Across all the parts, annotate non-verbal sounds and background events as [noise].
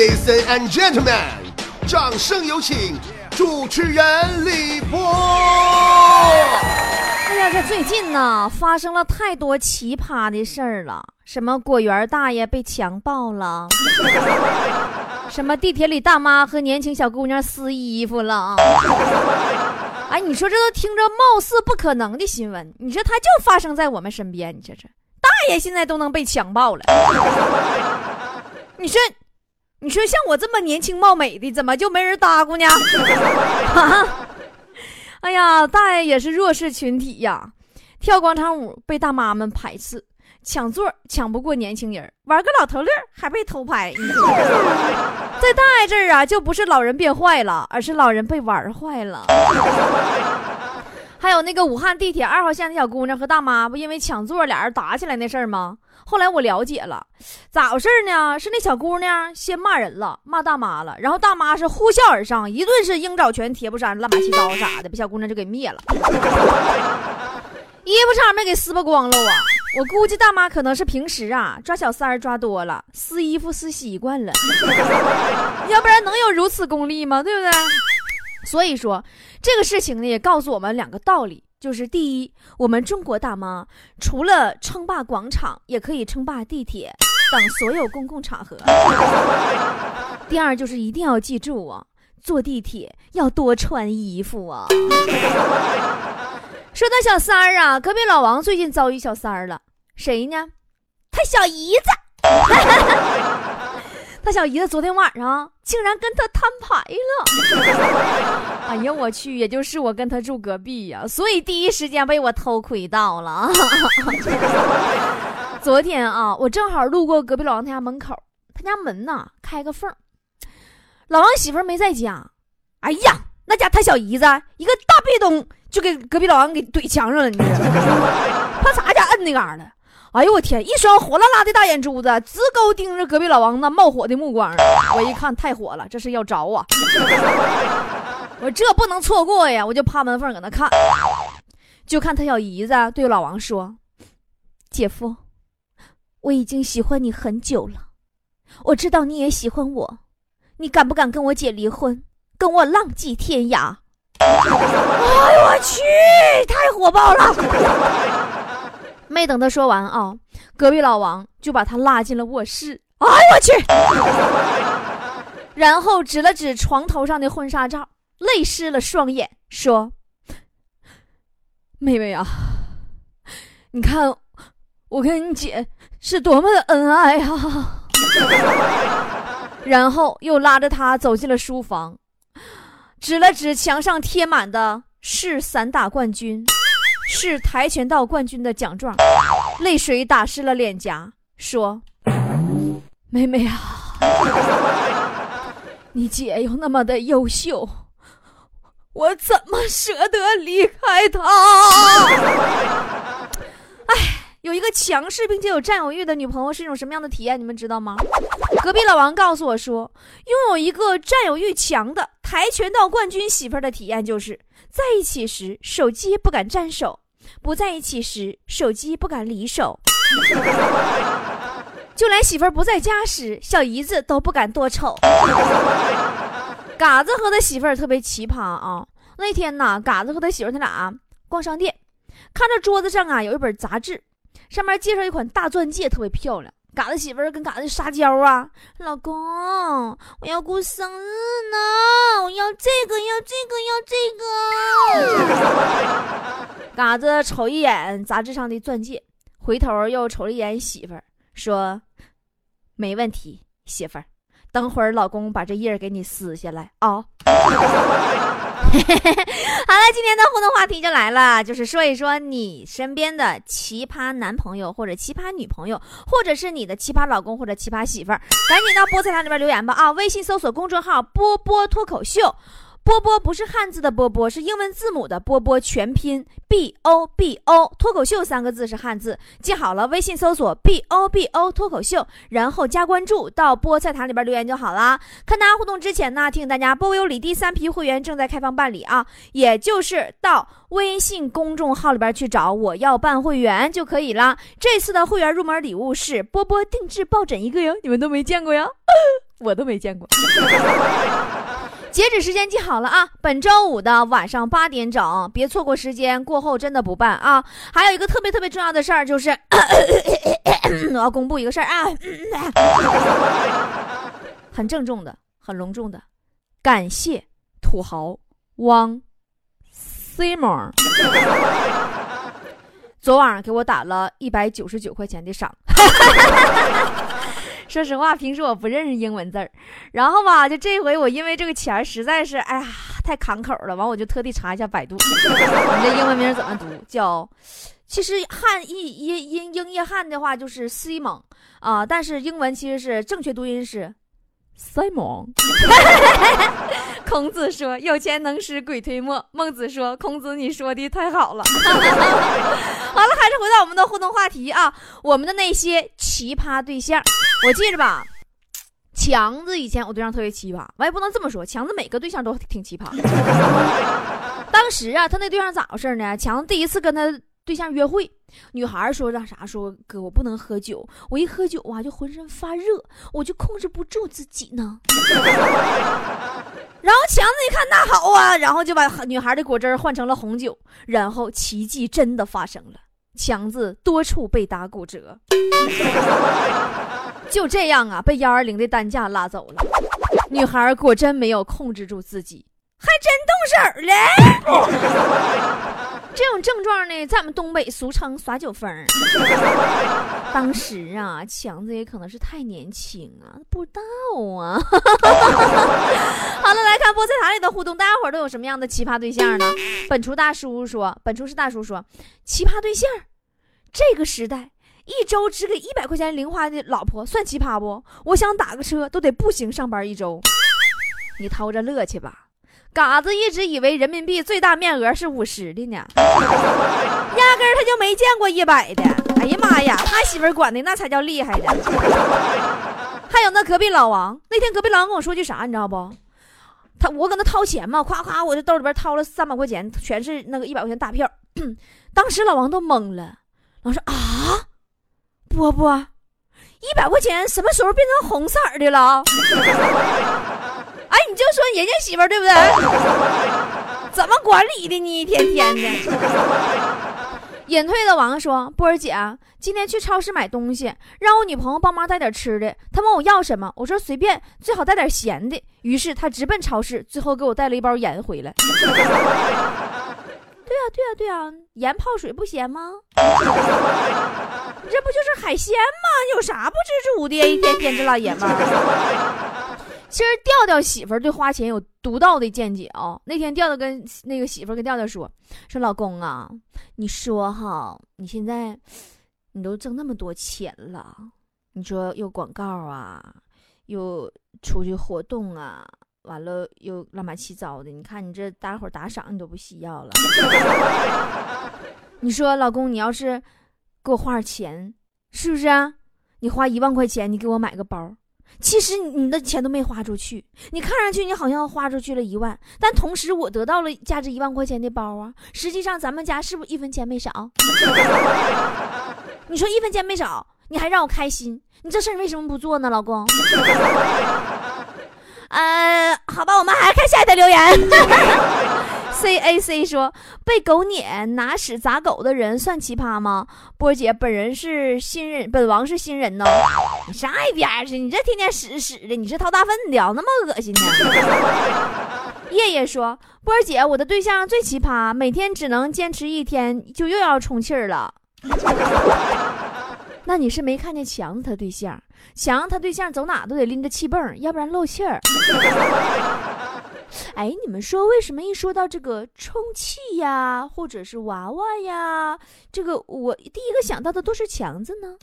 Ladies and gentlemen，掌声有请主持人李波。哎呀，这最近呢，发生了太多奇葩的事儿了，什么果园大爷被强暴了，[laughs] 什么地铁里大妈和年轻小姑娘撕衣服了。哎，你说这都听着貌似不可能的新闻，你说它就发生在我们身边，你这这大爷现在都能被强暴了，[laughs] 你说。你说像我这么年轻貌美的，怎么就没人搭咕呢？[laughs] 哎呀，大爷也是弱势群体呀，跳广场舞被大妈们排斥，抢座抢不过年轻人，玩个老头乐还被偷拍。[laughs] 在大爷这儿啊，就不是老人变坏了，而是老人被玩坏了。还有那个武汉地铁二号线的小姑娘和大妈，不因为抢座俩人打起来那事儿吗？后来我了解了，咋回事呢？是那小姑娘先骂人了，骂大妈了，然后大妈是呼啸而上，一顿是鹰爪拳、铁布衫、乱八七糟啥的，把小姑娘就给灭了。[laughs] 衣服差点没给撕巴光了啊！我估计大妈可能是平时啊抓小三儿抓多了，撕衣服撕习惯了，[laughs] 要不然能有如此功力吗？对不对？所以说，这个事情呢也告诉我们两个道理。就是第一，我们中国大妈除了称霸广场，也可以称霸地铁等所有公共场合。第二，就是一定要记住啊，坐地铁要多穿衣服啊。[laughs] 说到小三儿啊，隔壁老王最近遭遇小三儿了，谁呢？他小姨子。[laughs] 他小姨子昨天晚上竟然跟他摊牌了！哎呀，我去，也就是我跟他住隔壁呀，所以第一时间被我偷窥到了。[laughs] 昨天啊，我正好路过隔壁老王他家门口，他家门呐开个缝，老王媳妇没在家。哎呀，那家他小姨子一个大壁咚就给隔壁老王给怼墙上了，你知道吗？[laughs] 他啥家摁那嘎了。哎呦我天！一双火辣辣的大眼珠子直勾盯着隔壁老王那冒火的目光，我一看太火了，这是要着啊！我这不能错过呀！我就趴门缝搁那看，就看他小姨子对老王说：“姐夫，我已经喜欢你很久了，我知道你也喜欢我，你敢不敢跟我姐离婚，跟我浪迹天涯？” [laughs] 哎呦我去！太火爆了！没等他说完啊，隔壁老王就把他拉进了卧室。哎呦我去！然后指了指床头上的婚纱照，泪湿了双眼，说：“妹妹啊，你看我跟你姐是多么的恩爱啊！” [laughs] 然后又拉着他走进了书房，指了指墙上贴满的是散打冠军。是跆拳道冠军的奖状，泪水打湿了脸颊，说：“妹妹啊，[laughs] 你姐又那么的优秀，我怎么舍得离开她？”哎，有一个强势并且有占有欲的女朋友是一种什么样的体验？你们知道吗？隔壁老王告诉我说，拥有一个占有欲强的跆拳道冠军媳妇的体验就是。在一起时，手机不敢沾手；不在一起时，手机不敢离手。就连媳妇儿不在家时，小姨子都不敢多瞅。嘎子和他媳妇儿特别奇葩啊！那天呐，嘎子和他媳妇儿他俩逛商店，看着桌子上啊有一本杂志，上面介绍一款大钻戒，特别漂亮。嘎子媳妇儿跟嘎子撒娇啊，老公，我要过生日呢，我要这个，要这个，要这个。[laughs] 嘎子瞅一眼杂志上的钻戒，回头又瞅了一眼媳妇儿，说：“没问题，媳妇儿，等会儿老公把这页给你撕下来啊。” [laughs] [laughs] 好了，今天的互动话题就来了，就是说一说你身边的奇葩男朋友或者奇葩女朋友，或者是你的奇葩老公或者奇葩媳妇儿，赶紧到菠菜堂里边留言吧啊！微信搜索公众号“波波脱口秀”。波波不是汉字的波波，是英文字母的波波，全拼 B O B O，脱口秀三个字是汉字，记好了，微信搜索 B O B O 脱口秀，然后加关注，到菠菜坛里边留言就好啦。看大家互动之前呢，提醒大家，波波有礼第三批会员正在开放办理啊，也就是到微信公众号里边去找我要办会员就可以了。这次的会员入门礼物是波波定制抱枕一个哟，你们都没见过呀。我都没见过。截止时间记好了啊，本周五的晚上八点整，别错过时间，过后真的不办啊。还有一个特别特别重要的事儿，就是 [coughs] 我要公布一个事儿啊，[coughs] 很郑重的，很隆重的，感谢土豪汪 Simon，昨晚给我打了一百九十九块钱的赏。说实话，平时我不认识英文字儿，然后吧，就这回我因为这个钱实在是，哎呀，太扛口了，完我就特地查一下百度，[laughs] 你这英文名怎么读？叫，其实汉译英英英译汉的话就是 Simon 啊，但是英文其实是正确读音是 Simon。[laughs] 子说：“有钱能使鬼推磨。”孟子说：“孔子，你说的太好了。[laughs] ”好了，还是回到我们的互动话题啊，我们的那些奇葩对象。我记着吧，强子以前我对象特别奇葩，我也不能这么说，强子每个对象都挺奇葩。当时啊，他那对象咋回事呢？强子第一次跟他对象约会，女孩说让啥？说哥，我不能喝酒，我一喝酒啊就浑身发热，我就控制不住自己呢。[laughs] 然后强子一看，那好啊，然后就把女孩的果汁换成了红酒，然后奇迹真的发生了，强子多处被打骨折。[laughs] 就这样啊，被幺二零的担架拉走了。女孩果真没有控制住自己，还真动手了。[laughs] 这种症状呢，在我们东北俗称耍酒疯。[laughs] 当时啊，强子也可能是太年轻啊，不知道啊。[laughs] 好了，来看菠菜塔里的互动，大家伙都有什么样的奇葩对象呢？本厨大叔说，本厨是大叔说，奇葩对象，这个时代。一周只给一百块钱零花的老婆算奇葩不？我想打个车都得步行上班一周，你偷着乐去吧。嘎子一直以为人民币最大面额是五十的呢，压根他就没见过一百的。哎呀妈呀，他媳妇管的那才叫厉害的。还有那隔壁老王，那天隔壁老王跟我说句啥，你知道不？他我搁那掏钱嘛，夸夸我这兜里边掏了三百块钱，全是那个一百块钱大票。[clears throat] 当时老王都懵了，老说啊。波波，一百块钱什么时候变成红色的了？哎，你就说人家媳妇儿对不对？[laughs] 怎么管理的呢？一天天的。[laughs] 隐退的王说：“波儿姐，今天去超市买东西，让我女朋友帮忙带点吃的。她问我要什么，我说随便，最好带点咸的。于是她直奔超市，最后给我带了一包盐回来。[laughs] ”对啊，对啊，对啊，盐泡水不咸吗？你这不就是海鲜吗？有啥不知足的？一天天这老爷们儿。其实调调媳妇儿对花钱有独到的见解啊。那天调调跟那个媳妇儿跟调调说：“说老公啊，你说哈，你现在你都挣那么多钱了，你说又广告啊，又出去活动啊。”完了又乱七糟的，你看你这大伙打赏你都不需要了。[laughs] 你说老公，你要是给我花点钱，是不是啊？你花一万块钱，你给我买个包，其实你的钱都没花出去。你看上去你好像花出去了一万，但同时我得到了价值一万块钱的包啊。实际上咱们家是不是一分钱没少？[laughs] 你说一分钱没少，你还让我开心，你这事儿为什么不做呢，老公？[laughs] 呃，好吧，我们还看下一条留言。C A C 说被狗撵拿屎砸狗的人算奇葩吗？波姐本人是新人，本王是新人呢。你上一边去！你这天天屎屎的，你是掏大粪的，那么恶心呢？[laughs] 叶叶说波姐，我的对象最奇葩，每天只能坚持一天就又要充气儿了。[laughs] 那你是没看见强子他对象？强子他对象走哪都得拎着气泵，要不然漏气儿。哎，你们说为什么一说到这个充气呀，或者是娃娃呀，这个我第一个想到的都是强子呢？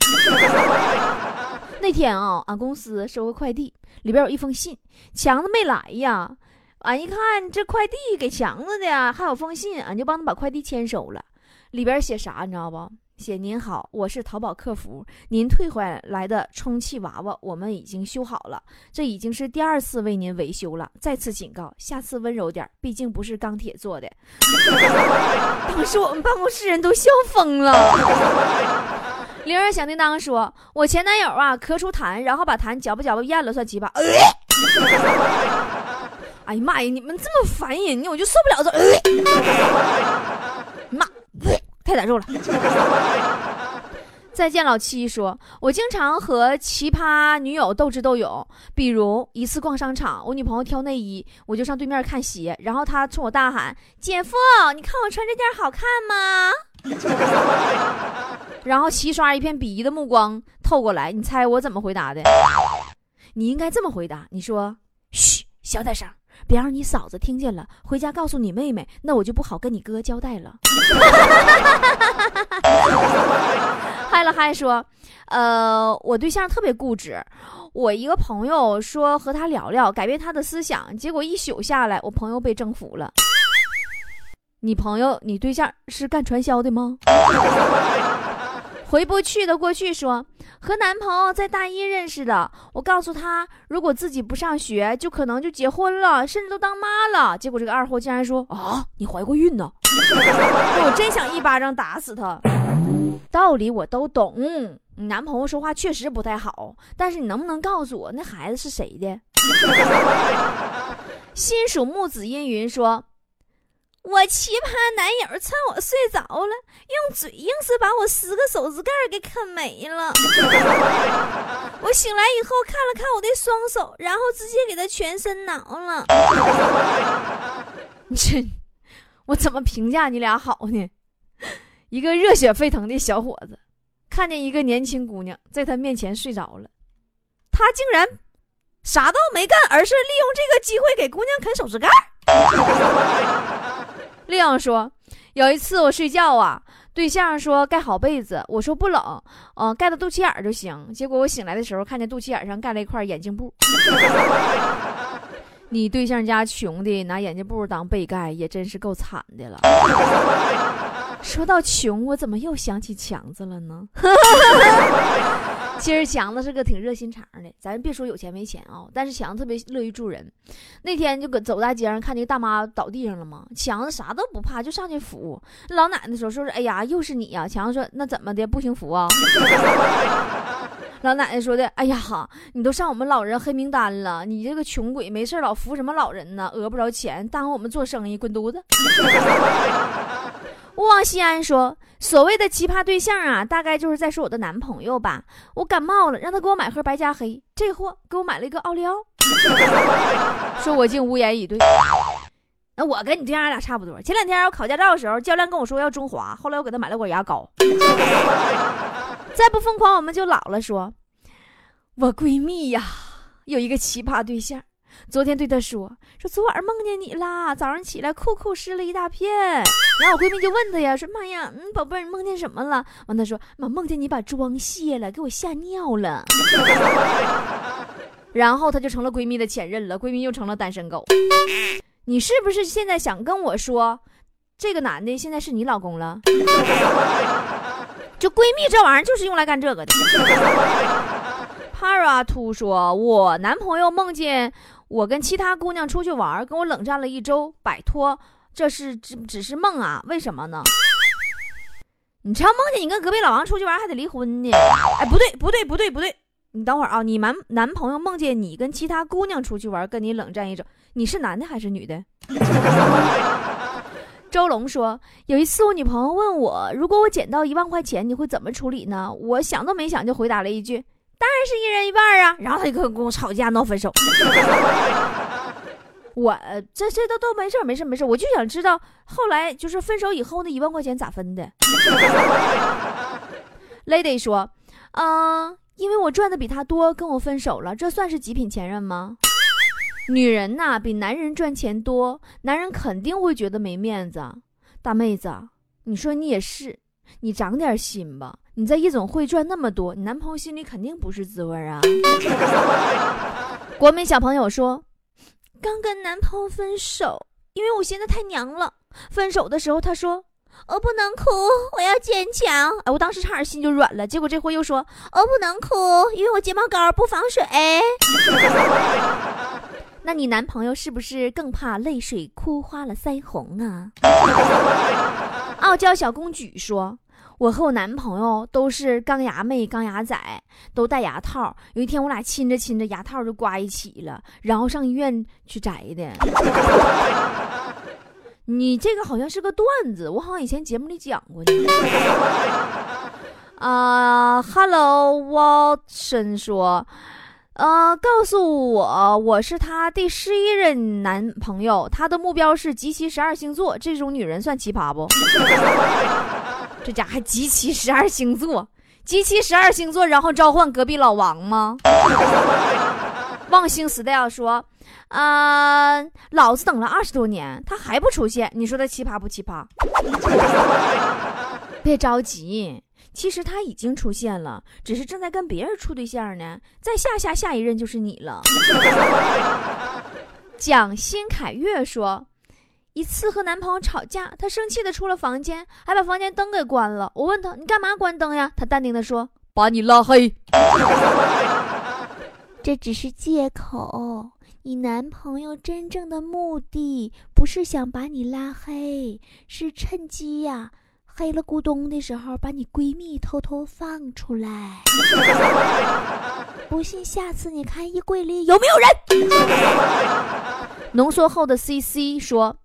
[laughs] 那天啊，俺公司收个快递，里边有一封信，强子没来呀。俺一看这快递给强子的，还有封信，俺就帮他把快递签收了。里边写啥，你知道不？写您好，我是淘宝客服，您退回来的充气娃娃我们已经修好了，这已经是第二次为您维修了，再次警告，下次温柔点，毕竟不是钢铁做的。[laughs] 当时我们办公室人都笑疯了。铃儿响叮当说：“我前男友啊，咳出痰，然后把痰嚼吧嚼吧咽了，算奇葩。”哎呀妈呀！你们这么烦人呢，我就受不了这。太难受了。再见老七说：“我经常和奇葩女友斗智斗勇，比如一次逛商场，我女朋友挑内衣，我就上对面看鞋，然后她冲我大喊：‘姐夫，你看我穿这件好看吗？’ [laughs] 然后齐刷一片鄙夷的目光透过来，你猜我怎么回答的？你应该这么回答：你说，嘘，小点声。”别让你嫂子听见了，回家告诉你妹妹，那我就不好跟你哥交代了。[laughs] 嗨了嗨说，呃，我对象特别固执，我一个朋友说和他聊聊，改变他的思想，结果一宿下来，我朋友被征服了。你朋友，你对象是干传销的吗？回不去的过去说。和男朋友在大一认识的，我告诉他，如果自己不上学，就可能就结婚了，甚至都当妈了。结果这个二货竟然说：“啊，你怀过孕呢！” [laughs] 我真想一巴掌打死他。道理我都懂，你男朋友说话确实不太好，但是你能不能告诉我那孩子是谁的？[laughs] 新属木子阴云说。我奇葩男友趁我睡着了，用嘴硬是把我十个手指盖给啃没了。[laughs] 我醒来以后看了看我的双手，然后直接给他全身挠了。[laughs] 这，我怎么评价你俩好呢？一个热血沸腾的小伙子，看见一个年轻姑娘在他面前睡着了，他竟然啥都没干，而是利用这个机会给姑娘啃手指盖。丽阳说：“有一次我睡觉啊，对象说盖好被子，我说不冷，嗯，盖到肚脐眼就行。结果我醒来的时候，看见肚脐眼上盖了一块眼镜布。[laughs] 你对象家穷的拿眼镜布当被盖，也真是够惨的了。说到穷，我怎么又想起强子了呢？”其实强子是个挺热心肠的，咱别说有钱没钱啊，但是强子特别乐于助人。那天就搁走大街上，看那个大妈倒地上了嘛，强子啥都不怕，就上去扶。老奶奶说：“说是哎呀，又是你呀。”强子说：“那怎么的，不行扶啊？” [laughs] 老奶奶说的：“哎呀，你都上我们老人黑名单了，你这个穷鬼没事老扶什么老人呢？讹不着钱，耽误我们做生意，滚犊子！” [laughs] 勿忘西安说：“所谓的奇葩对象啊，大概就是在说我的男朋友吧。我感冒了，让他给我买盒白加黑，这货给我买了一个奥利奥，[laughs] 说我竟无言以对。那我跟你对象俩差不多。前两天我考驾照的时候，教练跟我说要中华，后来我给他买了管牙膏。[laughs] 再不疯狂，我们就老了。说，我闺蜜呀，有一个奇葩对象。”昨天对她说说昨晚梦见你啦，早上起来裤裤湿了一大片。然后我闺蜜就问她呀，说妈呀，嗯，宝贝儿，你梦见什么了？完她说妈梦见你把妆卸了，给我吓尿了。然后她就成了闺蜜的前任了，闺蜜又成了单身狗。你是不是现在想跟我说，这个男的现在是你老公了？[laughs] 就闺蜜这玩意儿就是用来干这个的。Para 兔说，我男朋友梦见。我跟其他姑娘出去玩，跟我冷战了一周，摆脱，这是只只是梦啊？为什么呢？你常梦见你跟隔壁老王出去玩还得离婚呢？哎，不对，不对，不对，不对，你等会儿啊！你男男朋友梦见你跟其他姑娘出去玩，跟你冷战一周，你是男的还是女的？[laughs] 周龙说，有一次我女朋友问我，如果我捡到一万块钱，你会怎么处理呢？我想都没想就回答了一句。当然是一人一半啊！然后他就跟我吵架闹分手。[laughs] 我这这都都没事没事没事，我就想知道后来就是分手以后那一万块钱咋分的。Lady 说：“嗯，因为我赚的比他多，跟我分手了，这算是极品前任吗？”女人呐，比男人赚钱多，男人肯定会觉得没面子。大妹子，你说你也是，你长点心吧。你在夜总会赚那么多，你男朋友心里肯定不是滋味啊！[laughs] 国民小朋友说，刚跟男朋友分手，因为我现在太娘了。分手的时候他说，我不能哭，我要坚强。哎，我当时差点心就软了。结果这货又说，我不能哭，因为我睫毛膏不防水。那你男朋友是不是更怕泪水哭花了腮红啊？[laughs] 傲娇小公举说。我和我男朋友都是钢牙妹、钢牙仔，都戴牙套。有一天我俩亲着亲着，牙套就刮一起了，然后上医院去摘的。你这个好像是个段子，我好像以前节目里讲过的。啊，[laughs] Hello，Watson 说。呃，告诉我，我是他第十一任男朋友，他的目标是集齐十二星座，这种女人算奇葩不？[laughs] 这家还集齐十二星座，集齐十二星座，然后召唤隔壁老王吗？望星 style 说，啊，老子等了二十多年，他还不出现，你说他奇葩不奇葩？[laughs] 别着急。其实他已经出现了，只是正在跟别人处对象呢。再下下下一任就是你了。[laughs] 蒋新凯月说，一次和男朋友吵架，他生气的出了房间，还把房间灯给关了。我问他，你干嘛关灯呀？他淡定的说，把你拉黑。[laughs] 这只是借口，你男朋友真正的目的不是想把你拉黑，是趁机呀。黑了咕咚的时候，把你闺蜜偷偷放出来。[laughs] 不信，下次你看衣柜里有没有人。浓缩后的 CC 说：“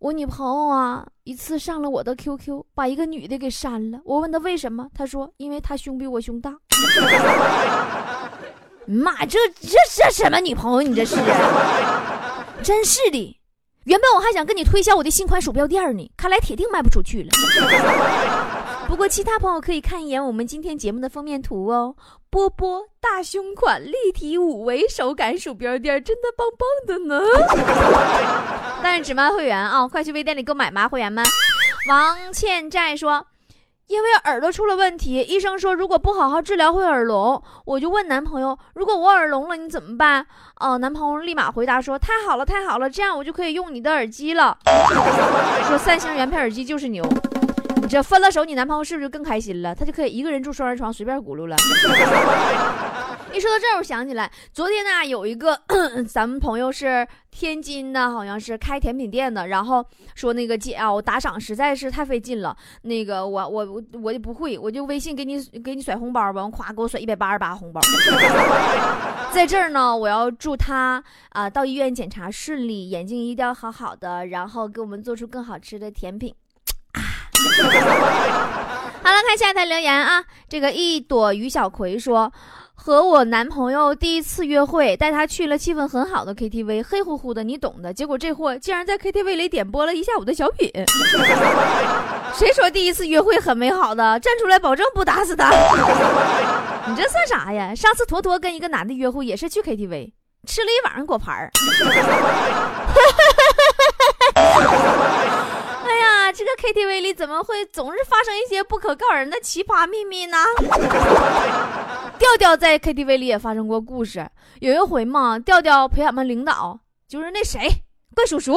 我女朋友啊，一次上了我的 QQ，把一个女的给删了。我问她为什么，她说因为她胸比我胸大。[laughs] 妈，这这这什么女朋友？你这是？真是的。”原本我还想跟你推销我的新款鼠标垫呢，看来铁定卖不出去了。[laughs] 不过其他朋友可以看一眼我们今天节目的封面图哦，波波大胸款立体五维手感鼠标垫，真的棒棒的呢。[laughs] 但是只卖会员啊，快去微店里购买吧，会员们。王欠债说。因为耳朵出了问题，医生说如果不好好治疗会耳聋。我就问男朋友，如果我耳聋了，你怎么办？哦，男朋友立马回答说，太好了，太好了，这样我就可以用你的耳机了。说三星原配耳机就是牛，你这分了手，你男朋友是不是就更开心了？他就可以一个人住双人床，随便轱辘了。一说到这儿，我想起来，昨天呢，有一个 [clears throat] 咱们朋友是天津的，好像是开甜品店的，然后说那个姐啊，我打赏实在是太费劲了，那个我我我我就不会，我就微信给你给你甩红包吧，我夸给我甩一百八十八红包。[laughs] 在这儿呢，我要祝他啊到医院检查顺利，眼睛一定要好好的，然后给我们做出更好吃的甜品。啊 [laughs] 好了，看下一条留言啊，这个一朵于小葵说。和我男朋友第一次约会，带他去了气氛很好的 KTV，黑乎乎的，你懂的。结果这货竟然在 KTV 里点播了一下午的小品。[laughs] 谁说第一次约会很美好的？站出来保证不打死他！[laughs] 你这算啥呀？上次坨坨跟一个男的约会也是去 KTV，吃了一晚上果盘儿。[laughs] 这个 KTV 里怎么会总是发生一些不可告人的奇葩秘密呢？[laughs] 调调在 KTV 里也发生过故事。有一回嘛，调调陪俺们领导，就是那谁，怪叔叔，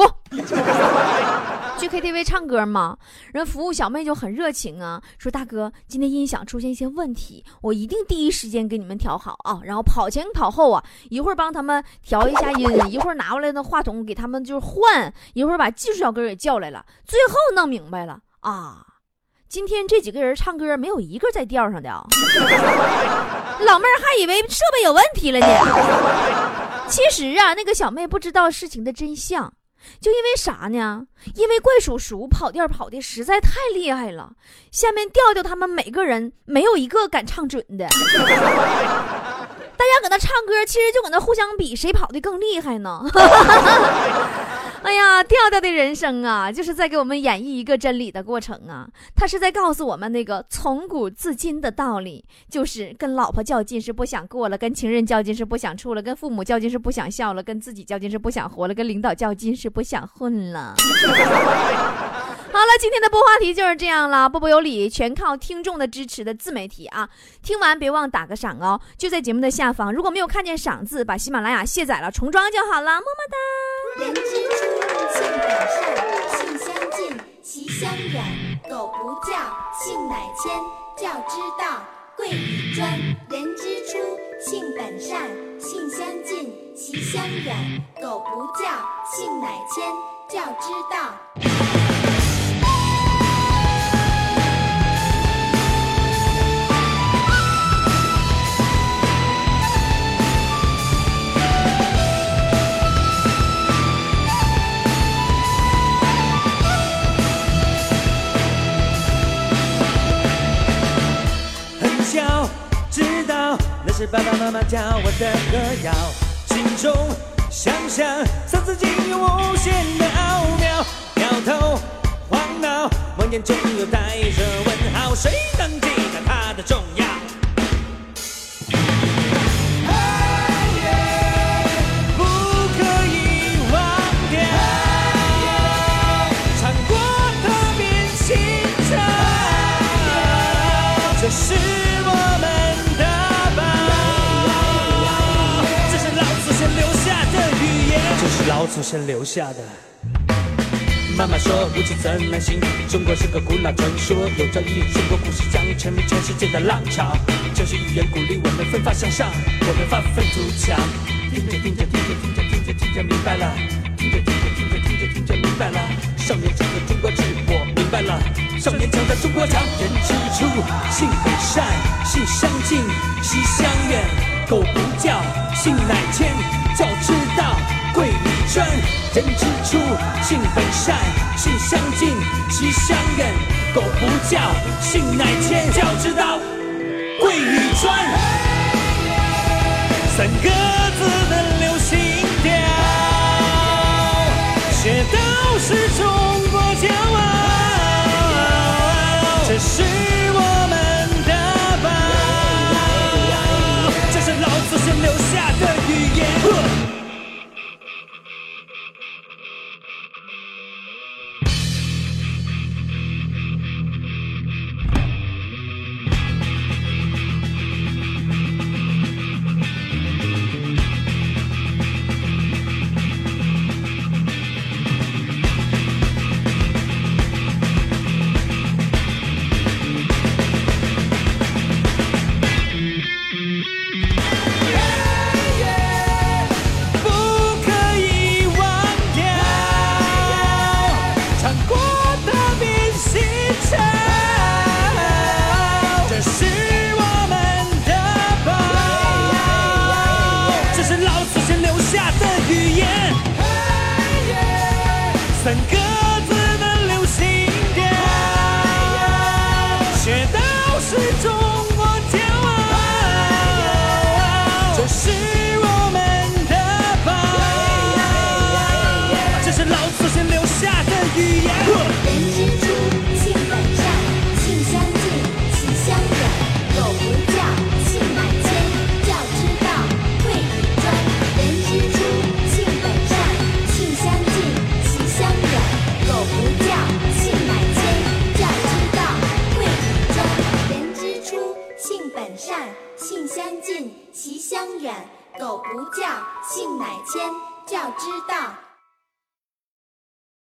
去 KTV 唱歌嘛。人服务小妹就很热情啊，说大哥，今天音响出现一些问题，我一定第一时间给你们调好啊。然后跑前跑后啊，一会儿帮他们调一下音，一会儿拿过来的话筒给他们就是换，一会儿把技术小哥给叫来了，最后弄明白了啊。今天这几个人唱歌没有一个在调上的啊！[laughs] 老妹儿还以为设备有问题了呢。其实啊，那个小妹不知道事情的真相，就因为啥呢？因为怪叔叔跑调跑的实在太厉害了，下面调调他们每个人没有一个敢唱准的。大家搁那唱歌，其实就搁那互相比谁跑的更厉害呢。[laughs] 哎呀，调调的人生啊，就是在给我们演绎一个真理的过程啊。他是在告诉我们那个从古至今的道理，就是跟老婆较劲是不想过了，跟情人较劲是不想处了，跟父母较劲是不想笑了，跟自己较劲是不想活了，跟领导较劲是不想混了。[laughs] 好了，今天的播话题就是这样了。波波有理，全靠听众的支持的自媒体啊！听完别忘打个赏哦，就在节目的下方。如果没有看见赏字，把喜马拉雅卸载了重装就好了。么么哒。人之初，性本善，性相近，习相远。苟不教，性乃迁。教之道，贵以专。人之初，性本善，性相近，习相远。苟不教，性乃迁。教之道。是爸爸妈妈教我的歌谣，心中想象三字经有无限的奥妙，摇头晃脑，梦魇中又带着问号，谁能记得它的重要？不可以忘掉，唱过的变心潮，这是老祖先留下的。妈妈说，无奇怎难行？中国是个古老传说，有朝一日中国故事将成为全世界的浪潮。这是语言鼓励我们奋发向上，我们发愤图强。听着听着听着听着听着听着明白了，听着听着听着听着听着明白了。少年强的中国志，我明白了。少年强的中国强，人之初，性本善，性相近，习相远。狗不叫，性乃迁，相近，习相远。狗不叫，性乃迁，教之道，贵以专。三个字的